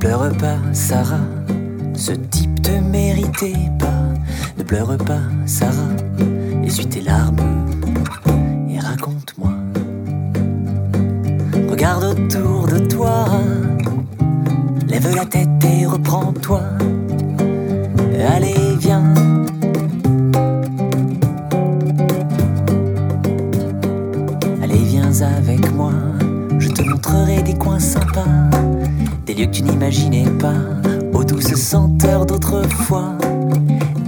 pas, Sarah. Ce type te méritait pas. Ne pleure pas, Sarah. Essuie tes larmes et raconte-moi. Regarde autour de toi. Lève la tête et reprends-toi. Allez, viens. Allez, viens avec moi. Je te montrerai des coins sympas. Des lieux que tu n'imaginais pas. Aux douces senteurs d'autrefois.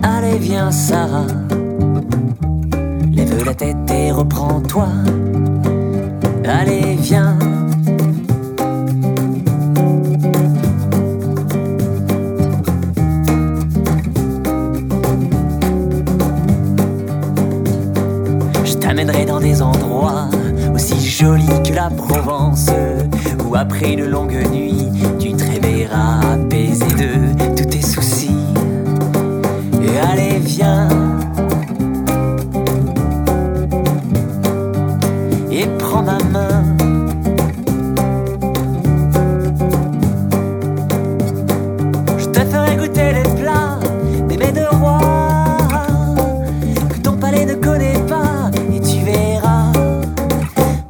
Allez, viens, Sarah. Lève la tête et reprends-toi. Allez, viens. Je t'amènerai dans des endroits aussi jolis que la Provence, où après une longue nuit, apaisé de tous tes soucis. Et allez, viens. Et prends ma main. Je te ferai goûter les plats des mets de roi que ton palais ne connaît pas et tu verras,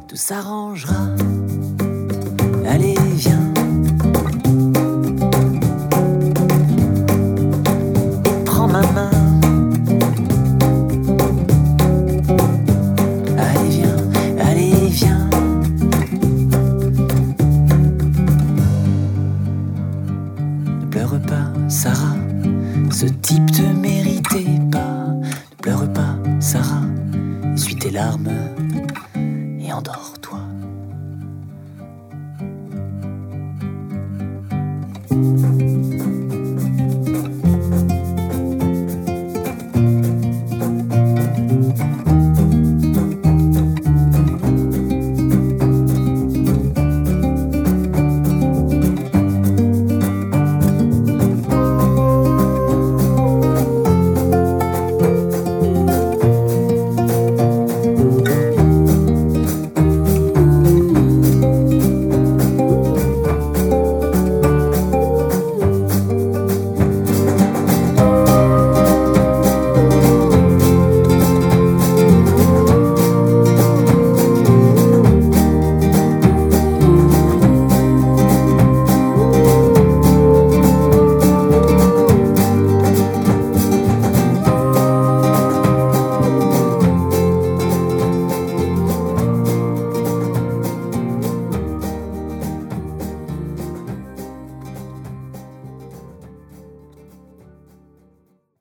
tout s'arrangera. Allez, viens. Sarah. Ce type te méritait pas. Ne pleure pas, Sarah. Essuie tes larmes et endors-toi.